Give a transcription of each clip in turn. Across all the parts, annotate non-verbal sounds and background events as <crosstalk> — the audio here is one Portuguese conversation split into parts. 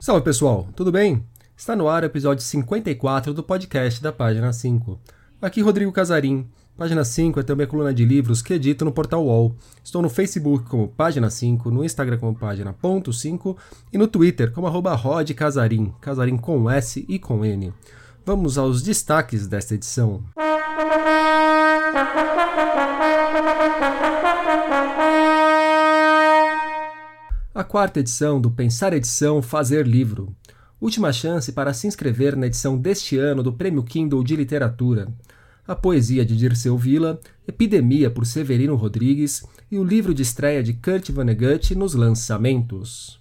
Salve pessoal, tudo bem? Está no ar o episódio 54 do podcast da Página 5. Aqui Rodrigo Casarim. Página 5 é também a coluna de livros que edito no portal UOL. Estou no Facebook como Página 5, no Instagram como Página ponto 5 e no Twitter como arroba Rod Casarim, Casarim com S e com N. Vamos aos destaques desta edição. <laughs> A quarta edição do Pensar Edição Fazer Livro. Última chance para se inscrever na edição deste ano do Prêmio Kindle de Literatura. A poesia de Dirceu Villa, Epidemia por Severino Rodrigues e o livro de estreia de Kurt Vonnegut nos lançamentos.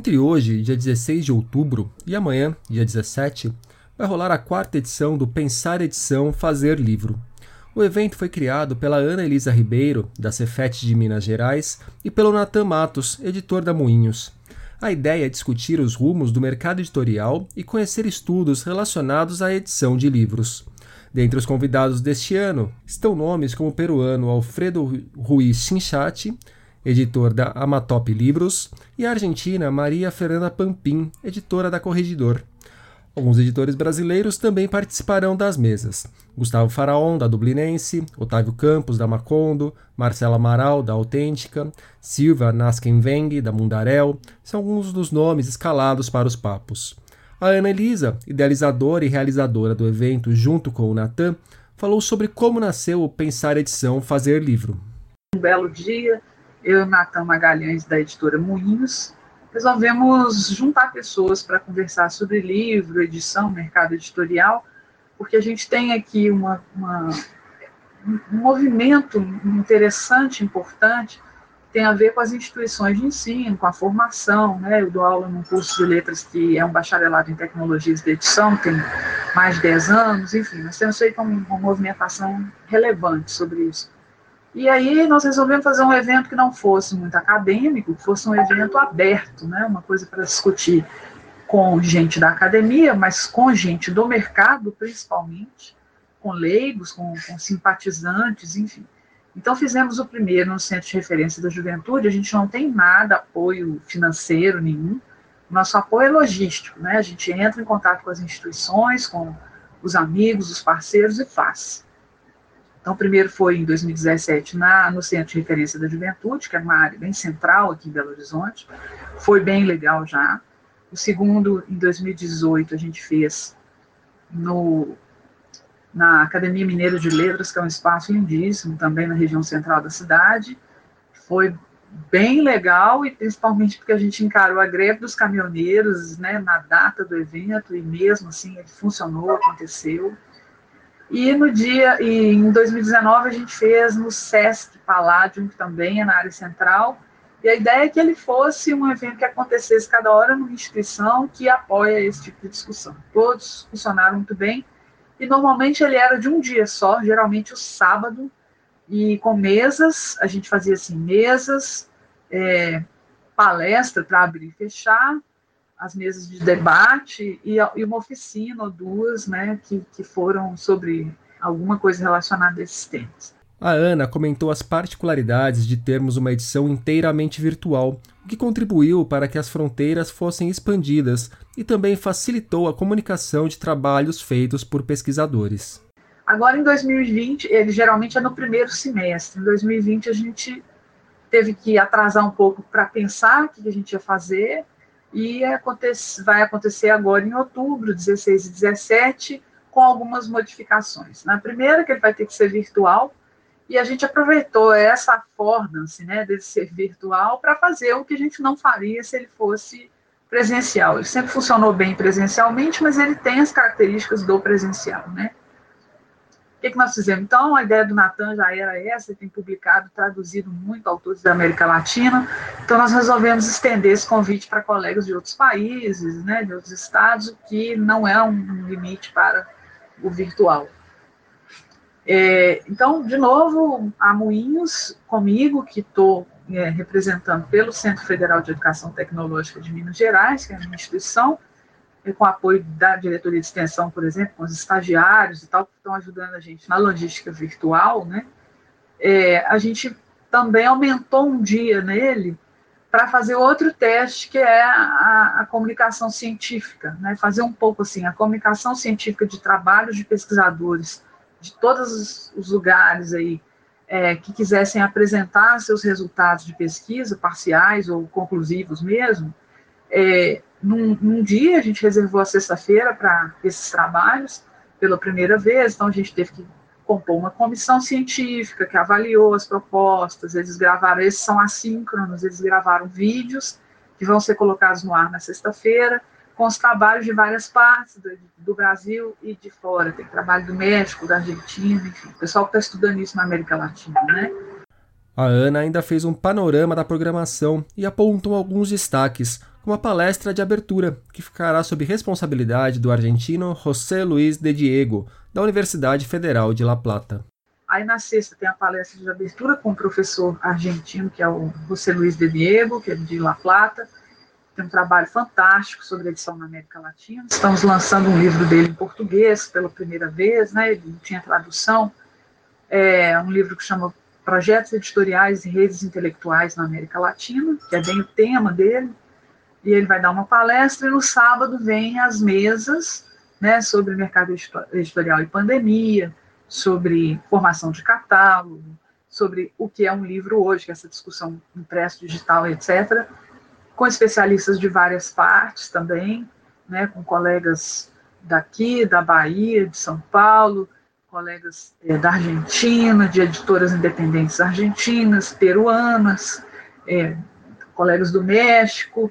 Entre hoje, dia 16 de outubro, e amanhã, dia 17, vai rolar a quarta edição do Pensar Edição Fazer Livro. O evento foi criado pela Ana Elisa Ribeiro, da Cefet de Minas Gerais, e pelo Natan Matos, editor da Moinhos. A ideia é discutir os rumos do mercado editorial e conhecer estudos relacionados à edição de livros. Dentre os convidados deste ano estão nomes como o peruano Alfredo Ruiz Chinchati, editor da Amatop Livros, e a argentina Maria Fernanda Pampim, editora da Corregidor. Alguns editores brasileiros também participarão das mesas. Gustavo Faraon, da Dublinense, Otávio Campos, da Macondo, Marcela Amaral, da Autêntica, Silva Naskenveng, da Mundarel, são alguns dos nomes escalados para os papos. A Ana Elisa, idealizadora e realizadora do evento junto com o Natan, falou sobre como nasceu o Pensar Edição Fazer Livro. Um belo dia, eu e Natan Magalhães, da editora Moinhos, resolvemos juntar pessoas para conversar sobre livro, edição, mercado editorial, porque a gente tem aqui uma, uma, um movimento interessante, importante, que tem a ver com as instituições de ensino, com a formação. Né? Eu dou aula num curso de letras que é um bacharelado em tecnologias de edição, tem mais de 10 anos, enfim, nós temos feito uma, uma movimentação relevante sobre isso. E aí nós resolvemos fazer um evento que não fosse muito acadêmico, que fosse um evento aberto, né, uma coisa para discutir com gente da academia, mas com gente do mercado, principalmente, com leigos, com, com simpatizantes, enfim. Então fizemos o primeiro no Centro de Referência da Juventude, a gente não tem nada, apoio financeiro nenhum, nosso apoio é logístico, né? A gente entra em contato com as instituições, com os amigos, os parceiros e faz. Então, o primeiro foi em 2017 na, no Centro de Referência da Juventude, que é uma área bem central aqui em Belo Horizonte. Foi bem legal já. O segundo, em 2018, a gente fez no, na Academia Mineira de Letras, que é um espaço lindíssimo, também na região central da cidade. Foi bem legal, e principalmente porque a gente encarou a greve dos caminhoneiros né, na data do evento, e mesmo assim ele funcionou, aconteceu. E no dia, e em 2019 a gente fez no Sesc Palladium, que também é na área central, e a ideia é que ele fosse um evento que acontecesse cada hora numa instituição que apoia esse tipo de discussão. Todos funcionaram muito bem, e normalmente ele era de um dia só, geralmente o sábado, e com mesas, a gente fazia assim, mesas, é, palestra para abrir e fechar, as mesas de debate e, e uma oficina ou duas, né, que, que foram sobre alguma coisa relacionada a esses temas. A Ana comentou as particularidades de termos uma edição inteiramente virtual, o que contribuiu para que as fronteiras fossem expandidas e também facilitou a comunicação de trabalhos feitos por pesquisadores. Agora, em 2020, ele geralmente é no primeiro semestre. Em 2020, a gente teve que atrasar um pouco para pensar o que a gente ia fazer e acontece, vai acontecer agora em outubro, 16 e 17, com algumas modificações. Na primeira, que ele vai ter que ser virtual, e a gente aproveitou essa affordance né, dele ser virtual para fazer o que a gente não faria se ele fosse presencial. Ele sempre funcionou bem presencialmente, mas ele tem as características do presencial, né? O que, que nós fizemos? Então, a ideia do Natan já era essa, ele tem publicado, traduzido muito autores da América Latina, então nós resolvemos estender esse convite para colegas de outros países, né, de outros estados, que não é um limite para o virtual. É, então, de novo, a Moinhos, comigo, que estou é, representando pelo Centro Federal de Educação Tecnológica de Minas Gerais, que é a minha instituição, com apoio da diretoria de extensão, por exemplo, com os estagiários e tal, que estão ajudando a gente na logística virtual, né? É, a gente também aumentou um dia nele para fazer outro teste, que é a, a, comunicação científica, né? fazer um pouco assim, a comunicação científica de trabalhos de pesquisadores de todos os, os lugares aí é, que quisessem apresentar seus resultados de pesquisa, parciais ou conclusivos mesmo, é, num, num, dia a gente reservou a sexta-feira para esses trabalhos pela primeira vez, então a gente teve que compor uma comissão científica que avaliou as propostas, eles gravaram, esses são assíncronos, eles gravaram vídeos que vão ser colocados no ar na sexta-feira, com os trabalhos de várias partes do, do, Brasil e de fora. Tem trabalho do México, da Argentina, enfim, o pessoal que está estudando isso na América Latina, né? A Ana ainda fez um panorama da programação e apontou alguns destaques, como a palestra de abertura, que ficará sob responsabilidade do argentino José Luiz de Diego, da Universidade Federal de La Plata. Aí na sexta tem a palestra de abertura com o professor argentino, que é o José Luiz de Diego, que é de La Plata. Tem um trabalho fantástico sobre edição na América Latina. Estamos lançando um livro dele em português pela primeira vez, né? Ele tinha tradução. É um livro que chama Projetos Editoriais e Redes Intelectuais na América Latina, que é bem o tema dele. E ele vai dar uma palestra e no sábado vem as mesas né, sobre mercado editorial e pandemia, sobre formação de catálogo, sobre o que é um livro hoje, que é essa discussão impresso, digital, etc., com especialistas de várias partes também, né, com colegas daqui, da Bahia, de São Paulo, colegas é, da Argentina, de editoras independentes argentinas, peruanas, é, colegas do México,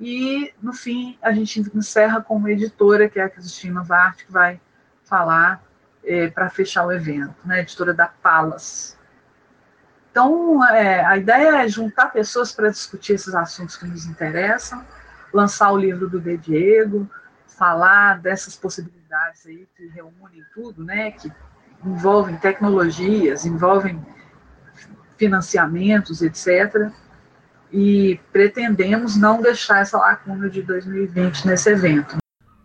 e, no fim, a gente encerra com uma editora, que é a Cristina Vart, que vai falar é, para fechar o evento, né? editora da Palas. Então, é, a ideia é juntar pessoas para discutir esses assuntos que nos interessam, lançar o livro do De Diego, falar dessas possibilidades aí que reúnem tudo, né? que envolvem tecnologias, envolvem financiamentos, etc e pretendemos não deixar essa lacuna de 2020 nesse evento.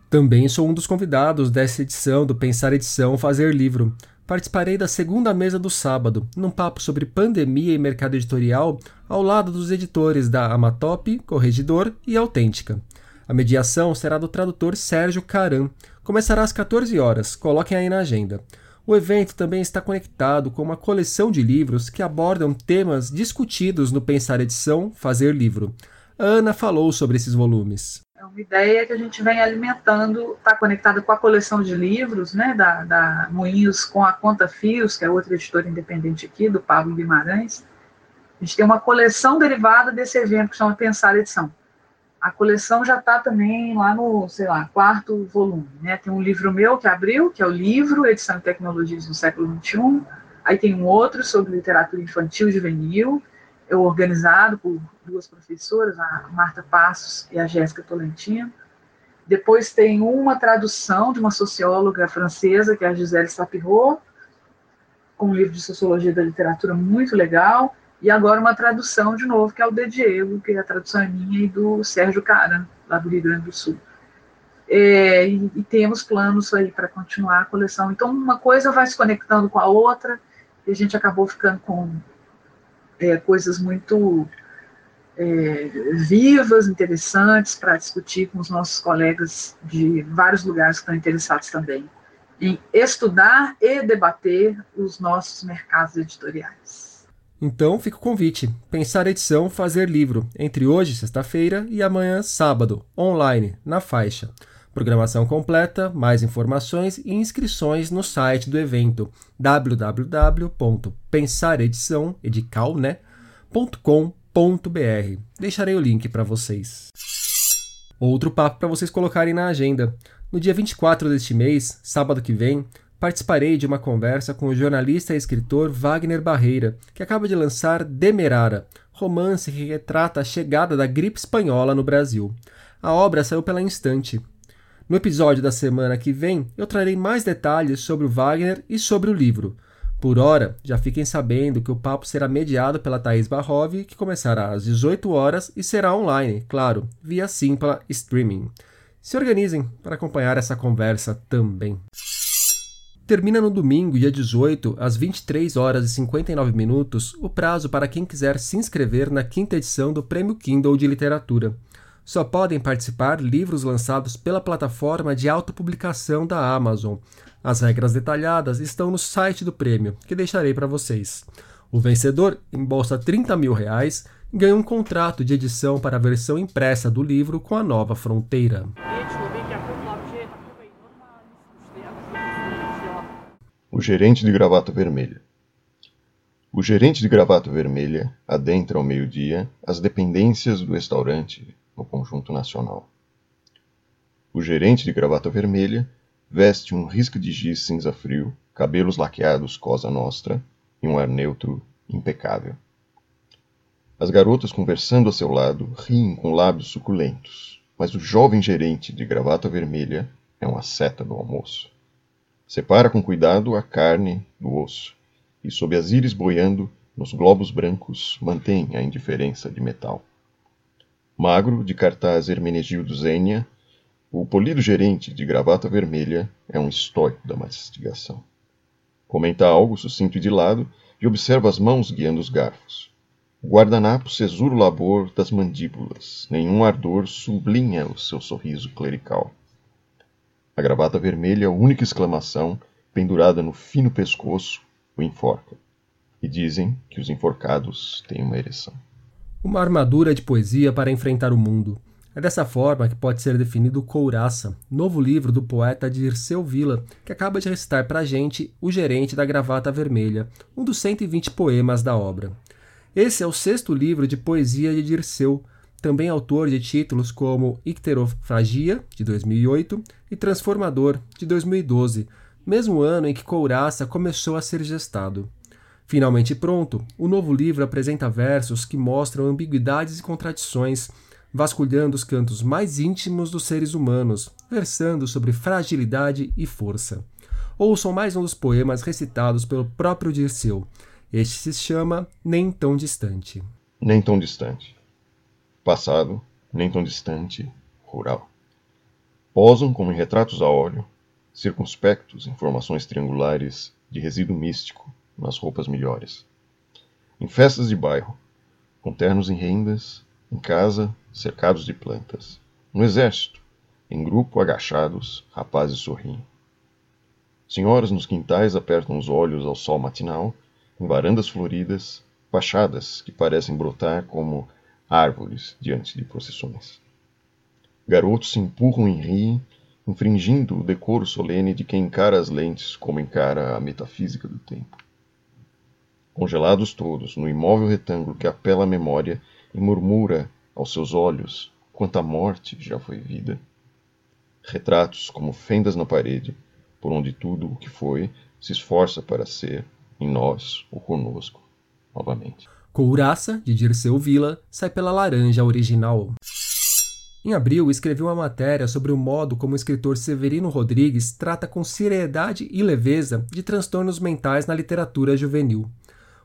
Também sou um dos convidados dessa edição do Pensar Edição Fazer Livro. Participarei da segunda mesa do sábado, num papo sobre pandemia e mercado editorial, ao lado dos editores da Amatop, Corregidor e Autêntica. A mediação será do tradutor Sérgio Caran. Começará às 14 horas, coloquem aí na agenda. O evento também está conectado com uma coleção de livros que abordam temas discutidos no Pensar Edição Fazer Livro. A Ana falou sobre esses volumes. É uma ideia que a gente vem alimentando, está conectada com a coleção de livros né, da, da Moinhos com a Conta Fios, que é outra editora independente aqui, do Pablo Guimarães. A gente tem uma coleção derivada desse evento que chama Pensar Edição a coleção já está também lá no, sei lá, quarto volume. Né? Tem um livro meu que abriu, que é o livro Edição e Tecnologias no Século XXI. Aí tem um outro sobre literatura infantil e juvenil, eu organizado por duas professoras, a Marta Passos e a Jéssica Tolentino. Depois tem uma tradução de uma socióloga francesa, que é a Gisèle Sapirot, com um livro de sociologia da literatura muito legal. E agora uma tradução de novo, que é o de Diego, que a tradução é minha e do Sérgio Cara, lá do Rio Grande do Sul. É, e, e, temos planos aí para continuar a coleção. Então, uma coisa vai se conectando com a outra, e a gente acabou ficando com é, coisas muito é, vivas, interessantes para discutir com os nossos colegas de vários lugares que estão interessados também em estudar e debater os nossos mercados editoriais. Então fica o convite: pensar edição, fazer livro, entre hoje, sexta-feira, e amanhã, sábado, online, na faixa. Programação completa, mais informações e inscrições no site do evento www.pensaredição.com.br. Deixarei o link para vocês. Outro papo para vocês colocarem na agenda. No dia 24 deste mês, sábado que vem, participarei de uma conversa com o jornalista e escritor Wagner Barreira, que acaba de lançar Demerara, romance que retrata a chegada da gripe espanhola no Brasil. A obra saiu pela Instante. No episódio da semana que vem, eu trarei mais detalhes sobre o Wagner e sobre o livro. Por hora, já fiquem sabendo que o papo será mediado pela Thaís Barrov, que começará às 18 horas e será online, claro, via Simpla Streaming. Se organizem para acompanhar essa conversa também. Termina no domingo, dia 18, às 23 horas e 59 minutos, o prazo para quem quiser se inscrever na quinta edição do Prêmio Kindle de Literatura. Só podem participar livros lançados pela plataforma de autopublicação da Amazon. As regras detalhadas estão no site do prêmio, que deixarei para vocês. O vencedor embolsa 30 mil reais e ganha um contrato de edição para a versão impressa do livro com a nova fronteira. O gerente de gravata vermelha. O gerente de gravata vermelha adentra ao meio-dia as dependências do restaurante no Conjunto Nacional. O gerente de gravata vermelha veste um risco de giz cinza frio, cabelos laqueados cosa nostra e um ar neutro impecável. As garotas conversando a seu lado riem com lábios suculentos, mas o jovem gerente de gravata vermelha é uma seta do almoço. Separa com cuidado a carne do osso, e sob as íris boiando, nos globos brancos, mantém a indiferença de metal. Magro, de cartaz Hermenegildo Zênia, o polido gerente de gravata vermelha é um estoico da mastigação. Comenta algo sucinto e de lado e observa as mãos guiando os garfos. O guardanapo cesura o labor das mandíbulas, nenhum ardor sublinha o seu sorriso clerical. A gravata vermelha, a única exclamação, pendurada no fino pescoço, o enforca. E dizem que os enforcados têm uma ereção. Uma armadura de poesia para enfrentar o mundo. É dessa forma que pode ser definido Couraça, novo livro do poeta Dirceu Villa, que acaba de recitar para a gente O Gerente da Gravata Vermelha, um dos 120 poemas da obra. Esse é o sexto livro de poesia de Dirceu, também autor de títulos como Icterofragia, de 2008, e Transformador, de 2012, mesmo ano em que Couraça começou a ser gestado. Finalmente pronto, o novo livro apresenta versos que mostram ambiguidades e contradições vasculhando os cantos mais íntimos dos seres humanos, versando sobre fragilidade e força. Ouçam mais um dos poemas recitados pelo próprio Dirceu. Este se chama Nem Tão Distante. Nem tão distante. Passado, nem tão distante, rural. Posam como em retratos a óleo, circunspectos em formações triangulares de resíduo místico nas roupas melhores. Em festas de bairro, com ternos em rendas, em casa, cercados de plantas. No exército, em grupo, agachados, rapazes sorriem. Senhoras nos quintais apertam os olhos ao sol matinal, em varandas floridas, fachadas que parecem brotar como árvores diante de procissões. Garotos se empurram e riem, infringindo o decoro solene de quem encara as lentes como encara a metafísica do tempo. Congelados todos no imóvel retângulo que apela à memória e murmura aos seus olhos quanta morte já foi vida. Retratos como fendas na parede, por onde tudo o que foi se esforça para ser, em nós ou conosco, novamente. Couraça, de Dirceu Villa, sai pela laranja original. Em abril, escreveu uma matéria sobre o modo como o escritor Severino Rodrigues trata com seriedade e leveza de transtornos mentais na literatura juvenil.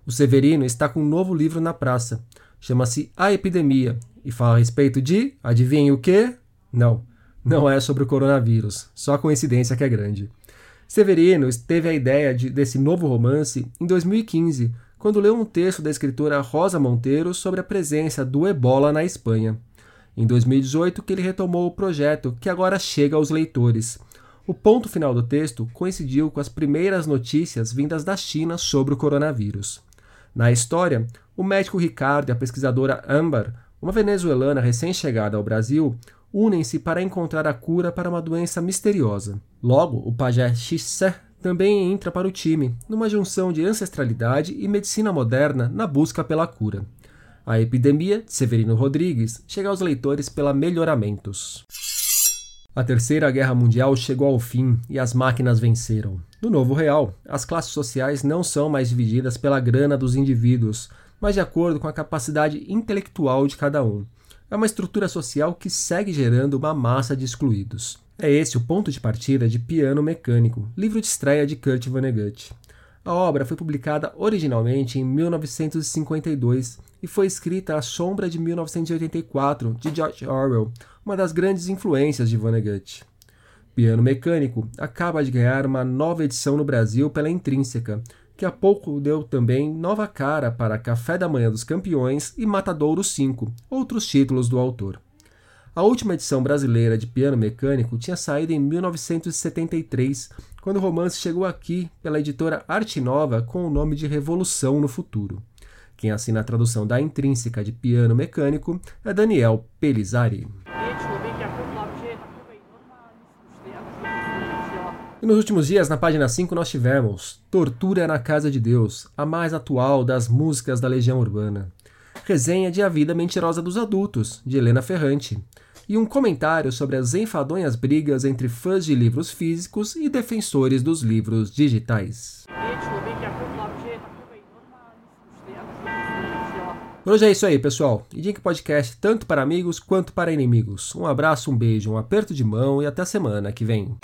O Severino está com um novo livro na praça, chama-se A Epidemia e fala a respeito de, adivinhe o que? Não, não é sobre o coronavírus, só coincidência que é grande. Severino teve a ideia de, desse novo romance em 2015, quando leu um texto da escritora Rosa Monteiro sobre a presença do ebola na Espanha. Em 2018 que ele retomou o projeto, que agora chega aos leitores. O ponto final do texto coincidiu com as primeiras notícias vindas da China sobre o coronavírus. Na história, o médico Ricardo e a pesquisadora Amber, uma venezuelana recém-chegada ao Brasil, unem-se para encontrar a cura para uma doença misteriosa. Logo, o pajé Xissé também entra para o time, numa junção de ancestralidade e medicina moderna na busca pela cura. A epidemia de Severino Rodrigues chega aos leitores pela Melhoramentos. A Terceira Guerra Mundial chegou ao fim e as máquinas venceram. No novo real, as classes sociais não são mais divididas pela grana dos indivíduos, mas de acordo com a capacidade intelectual de cada um. É uma estrutura social que segue gerando uma massa de excluídos. É esse o ponto de partida de Piano Mecânico, livro de estreia de Kurt Vonnegut. A obra foi publicada originalmente em 1952 e foi escrita à sombra de 1984 de George Orwell, uma das grandes influências de Vonnegut. Piano Mecânico acaba de ganhar uma nova edição no Brasil pela Intrínseca, que há pouco deu também nova cara para Café da Manhã dos Campeões e Matadouro 5, outros títulos do autor. A última edição brasileira de Piano Mecânico tinha saído em 1973, quando o romance chegou aqui pela editora Arte Nova com o nome de Revolução no Futuro. Quem assina a tradução da intrínseca de Piano Mecânico é Daniel Pelizari. E nos últimos dias, na página 5, nós tivemos Tortura na Casa de Deus, a mais atual das músicas da Legião Urbana. Resenha de A Vida Mentirosa dos Adultos, de Helena Ferrante e um comentário sobre as enfadonhas brigas entre fãs de livros físicos e defensores dos livros digitais. Por hoje é isso aí, pessoal. Indique podcast tanto para amigos quanto para inimigos. Um abraço, um beijo, um aperto de mão e até semana que vem.